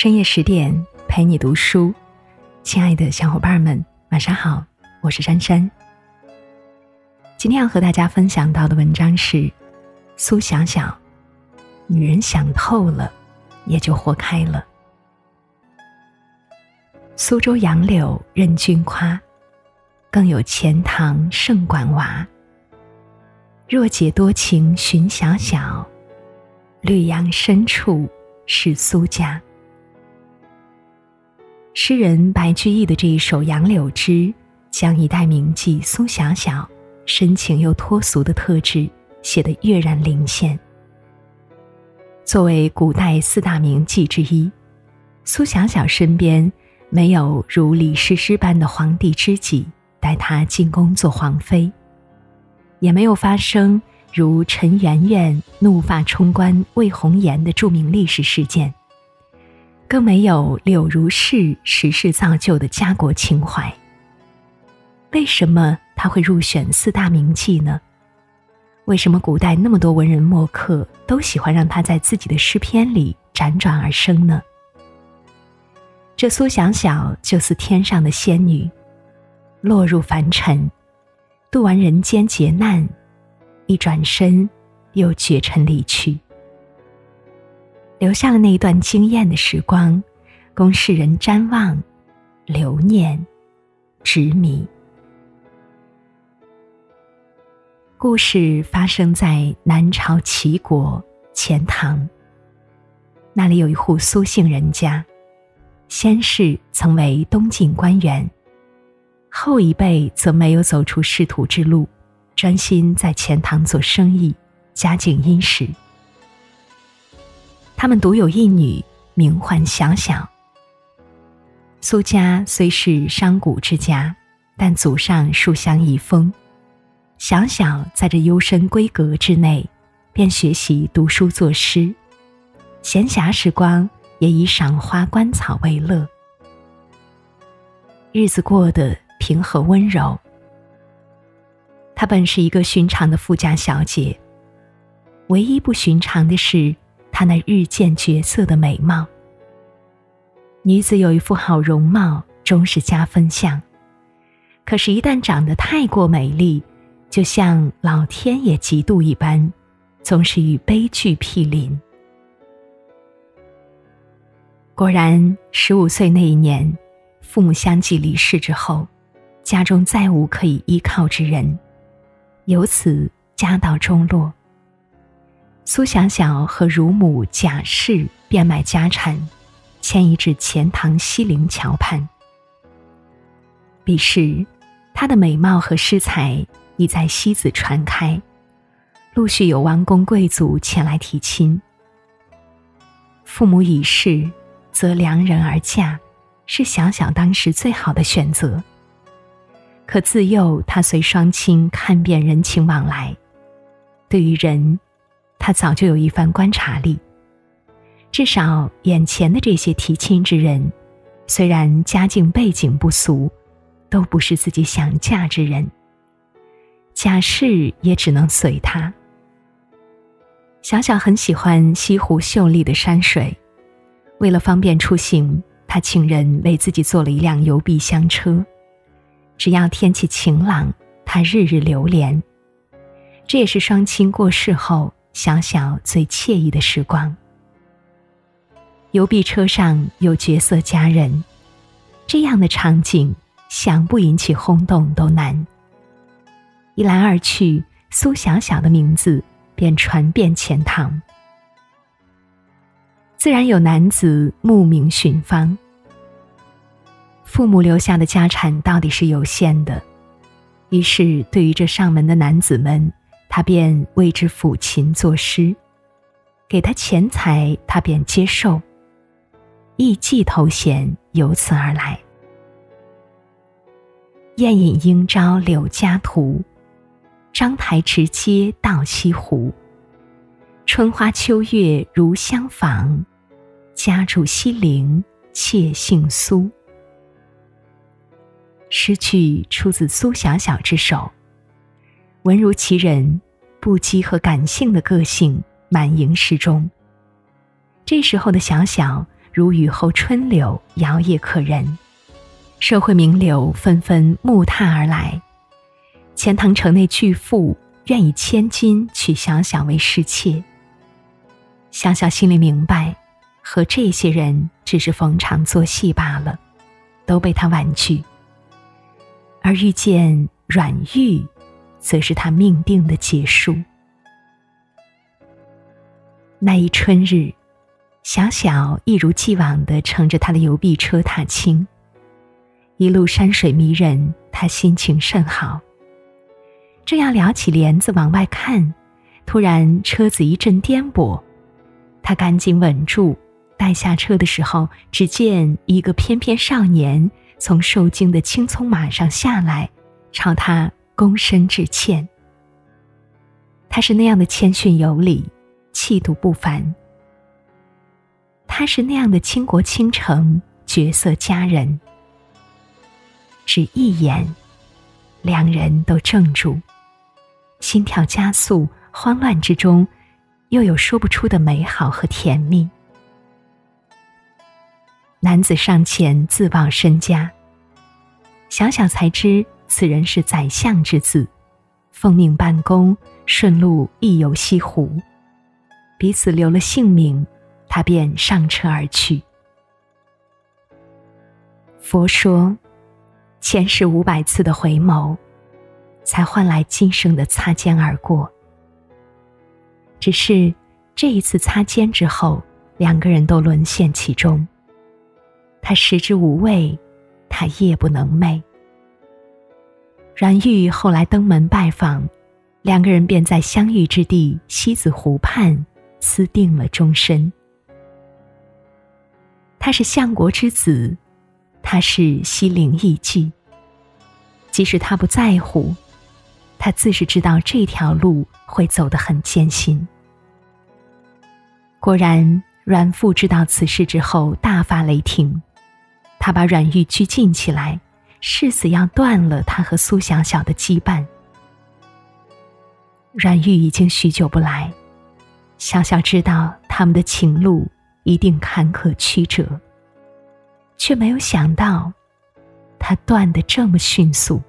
深夜十点陪你读书，亲爱的小伙伴们，晚上好，我是珊珊。今天要和大家分享到的文章是苏小小，女人想透了，也就活开了。苏州杨柳任君夸，更有钱塘胜管娃。若解多情寻小小，绿杨深处是苏家。诗人白居易的这一首《杨柳枝》，将一代名妓苏小小深情又脱俗的特质写得跃然灵现。作为古代四大名妓之一，苏小小身边没有如李师师般的皇帝知己带她进宫做皇妃，也没有发生如陈圆圆怒发冲冠为红颜的著名历史事件。更没有柳如是时势造就的家国情怀。为什么他会入选四大名妓呢？为什么古代那么多文人墨客都喜欢让他在自己的诗篇里辗转而生呢？这苏小小就似天上的仙女，落入凡尘，度完人间劫难，一转身又绝尘离去。留下了那一段惊艳的时光，供世人瞻望、留念、执迷。故事发生在南朝齐国钱塘。那里有一户苏姓人家，先世曾为东晋官员，后一辈则没有走出仕途之路，专心在钱塘做生意，家境殷实。他们独有一女，名唤小小。苏家虽是商贾之家，但祖上书香遗风。小小在这幽深闺阁之内，便学习读书作诗，闲暇时光也以赏花观草为乐，日子过得平和温柔。她本是一个寻常的富家小姐，唯一不寻常的是。她那日渐绝色的美貌，女子有一副好容貌，终是加分项。可是，一旦长得太过美丽，就像老天也嫉妒一般，总是与悲剧毗邻。果然，十五岁那一年，父母相继离世之后，家中再无可以依靠之人，由此家道中落。苏小小和乳母贾氏变卖家产，迁移至钱塘西泠桥畔。彼时，她的美貌和诗才已在西子传开，陆续有王公贵族前来提亲。父母已逝，则良人而嫁，是小小当时最好的选择。可自幼，她随双亲看遍人情往来，对于人。他早就有一番观察力，至少眼前的这些提亲之人，虽然家境背景不俗，都不是自己想嫁之人。贾氏也只能随他。小小很喜欢西湖秀丽的山水，为了方便出行，他请人为自己做了一辆游碧香车，只要天气晴朗，他日日流连。这也是双亲过世后。小小最惬意的时光。邮币车上有绝色佳人，这样的场景想不引起轰动都难。一来二去，苏小小的名字便传遍钱塘，自然有男子慕名寻芳。父母留下的家产到底是有限的，于是对于这上门的男子们。他便为之抚琴作诗，给他钱财，他便接受。艺妓头衔由此而来。宴饮应招柳家图，章台直接到西湖。春花秋月如相访，家住西陵，妾姓苏。诗句出自苏小小之手。文如其人，不羁和感性的个性满盈诗中。这时候的小小，如雨后春柳，摇曳可人。社会名流纷纷慕踏而来，钱塘城内巨富愿以千金娶小小为侍妾。小小心里明白，和这些人只是逢场作戏罢了，都被他婉拒。而遇见阮玉，则是他命定的结束。那一春日，小小一如既往的乘着他的邮币车踏青。一路山水迷人，他心情甚好。正要撩起帘子往外看，突然车子一阵颠簸，他赶紧稳住。待下车的时候，只见一个翩翩少年从受惊的青葱马上下来，朝他躬身致歉。他是那样的谦逊有礼，气度不凡。他是那样的倾国倾城，绝色佳人。只一眼，两人都怔住，心跳加速，慌乱之中，又有说不出的美好和甜蜜。男子上前自报身家，想想才知此人是宰相之子，奉命办公，顺路亦游西湖，彼此留了姓名，他便上车而去。佛说。前世五百次的回眸，才换来今生的擦肩而过。只是这一次擦肩之后，两个人都沦陷其中。他食之无味，他夜不能寐。阮玉后来登门拜访，两个人便在相遇之地西子湖畔私定了终身。他是相国之子。他是西陵艺妓。即使他不在乎，他自是知道这条路会走得很艰辛。果然，阮父知道此事之后大发雷霆，他把阮玉拘禁起来，誓死要断了他和苏小小的羁绊。阮玉已经许久不来，小小知道他们的情路一定坎坷曲折。却没有想到，他断得这么迅速。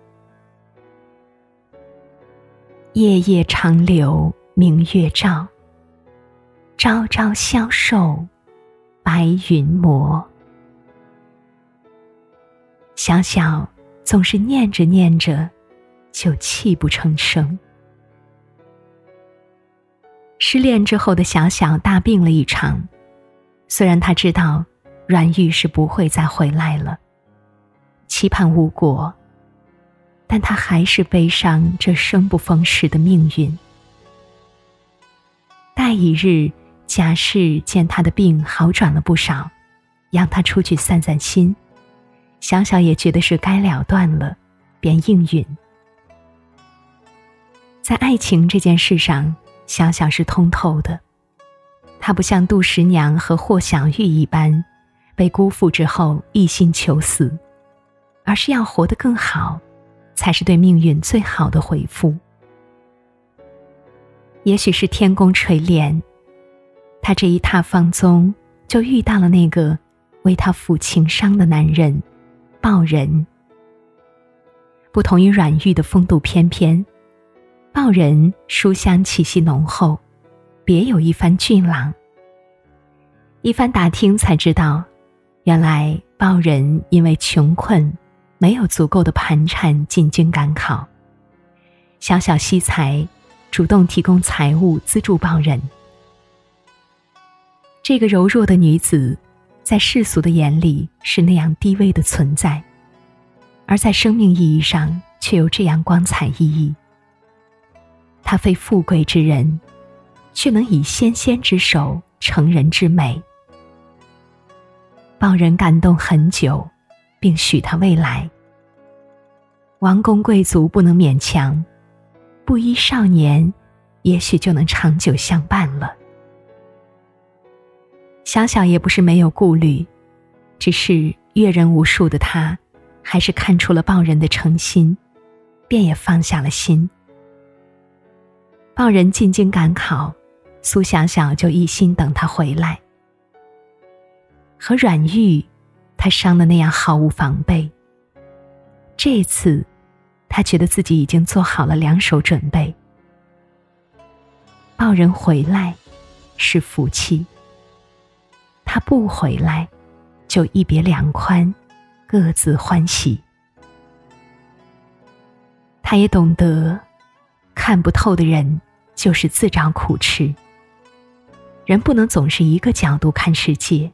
夜夜长流明月照，朝朝消瘦白云磨。小小总是念着念着，就泣不成声。失恋之后的小小大病了一场，虽然他知道。阮玉是不会再回来了，期盼无果，但他还是悲伤这生不逢时的命运。待一日，贾氏见他的病好转了不少，让他出去散散心。小小也觉得是该了断了，便应允。在爱情这件事上，小小是通透的，他不像杜十娘和霍小玉一般。被辜负之后一心求死，而是要活得更好，才是对命运最好的回复。也许是天公垂怜，他这一踏芳踪，就遇到了那个为他抚情伤的男人抱人。不同于阮玉的风度翩翩，抱人书香气息浓厚，别有一番俊朗。一番打听才知道。原来抱人因为穷困，没有足够的盘缠进京赶考。小小惜才，主动提供财物资助抱人。这个柔弱的女子，在世俗的眼里是那样低微的存在，而在生命意义上却有这样光彩熠熠。他非富贵之人，却能以纤纤之手成人之美。报人感动很久，并许他未来。王公贵族不能勉强，布衣少年，也许就能长久相伴了。小小也不是没有顾虑，只是阅人无数的他，还是看出了报人的诚心，便也放下了心。报人进京赶考，苏小小就一心等他回来。和阮玉，他伤的那样毫无防备。这次，他觉得自己已经做好了两手准备。抱人回来，是福气；他不回来，就一别两宽，各自欢喜。他也懂得，看不透的人就是自找苦吃。人不能总是一个角度看世界，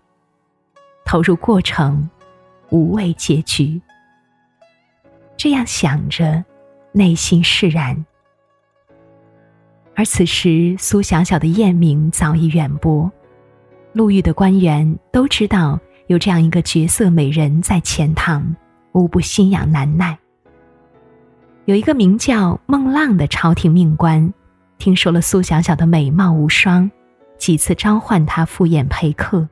投入过程，无畏结局。这样想着，内心释然。而此时，苏小小的艳名早已远播，路遇的官员都知道有这样一个绝色美人在钱塘，无不心痒难耐。有一个名叫孟浪的朝廷命官，听说了苏小小的美貌无双，几次召唤她赴宴陪客，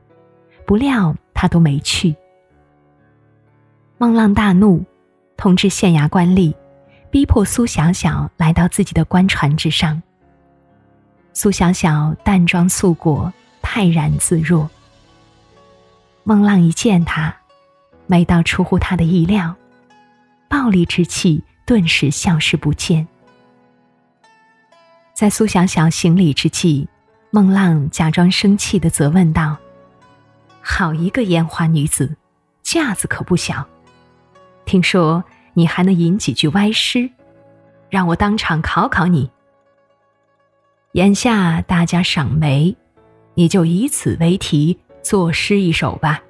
不料她都没去。孟浪大怒，通知县衙官吏，逼迫苏小小来到自己的官船之上。苏小小淡妆素裹，泰然自若。孟浪一见他，美到出乎他的意料，暴戾之气。顿时消失不见。在苏小小行礼之际，孟浪假装生气的责问道：“好一个烟花女子，架子可不小。听说你还能吟几句歪诗，让我当场考考你。眼下大家赏梅，你就以此为题作诗一首吧。”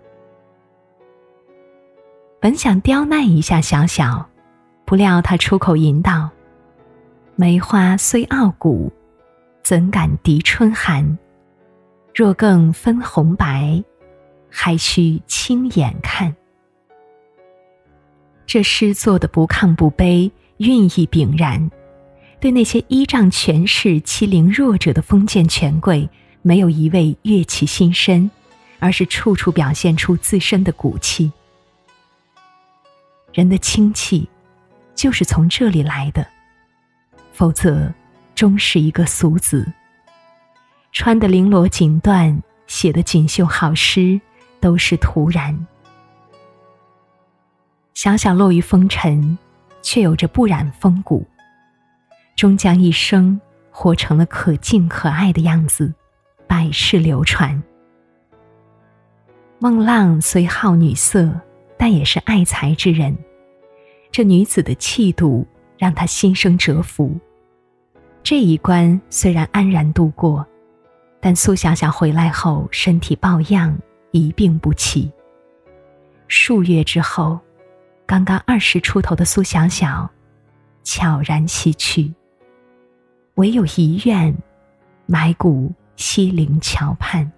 本想刁难一下小小。不料他出口吟道：“梅花虽傲骨，怎敢敌春寒？若更分红白，还需亲眼看。”这诗作的不亢不卑，韵意炳然，对那些依仗权势欺凌弱者的封建权贵，没有一味悦其心身，而是处处表现出自身的骨气。人的清气。就是从这里来的，否则终是一个俗子。穿的绫罗锦缎，写的锦绣好诗，都是徒然。小小落于风尘，却有着不染风骨，终将一生活成了可敬可爱的样子，百世流传。孟浪虽好女色，但也是爱才之人。这女子的气度让他心生折服。这一关虽然安然度过，但苏小小回来后身体抱恙，一病不起。数月之后，刚刚二十出头的苏小小悄然西去，唯有遗愿埋骨西泠桥畔。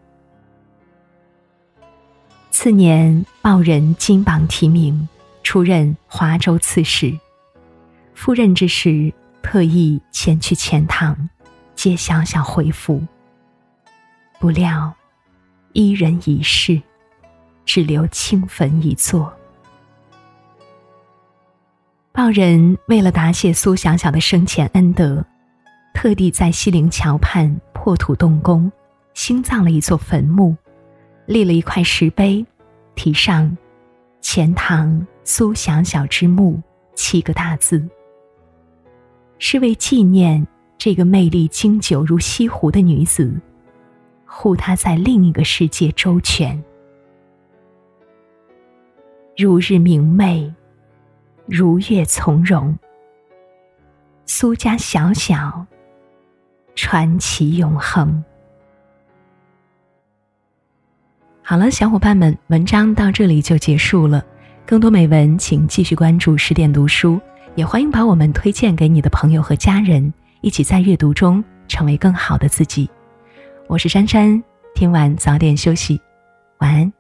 次年，报人金榜题名。出任华州刺史，赴任之时，特意前去钱塘接小小回府。不料，伊人已逝，只留清坟一座。报人为了答谢苏小小的生前恩德，特地在西泠桥畔破土动工，新造了一座坟墓，立了一块石碑，题上“钱塘”。苏小小之墓七个大字，是为纪念这个魅力经久如西湖的女子，护她在另一个世界周全。如日明媚，如月从容。苏家小小，传奇永恒。好了，小伙伴们，文章到这里就结束了。更多美文，请继续关注十点读书，也欢迎把我们推荐给你的朋友和家人，一起在阅读中成为更好的自己。我是珊珊，听完早点休息，晚安。